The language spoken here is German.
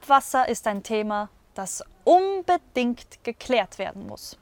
Abwasser ist ein Thema, das unbedingt geklärt werden muss.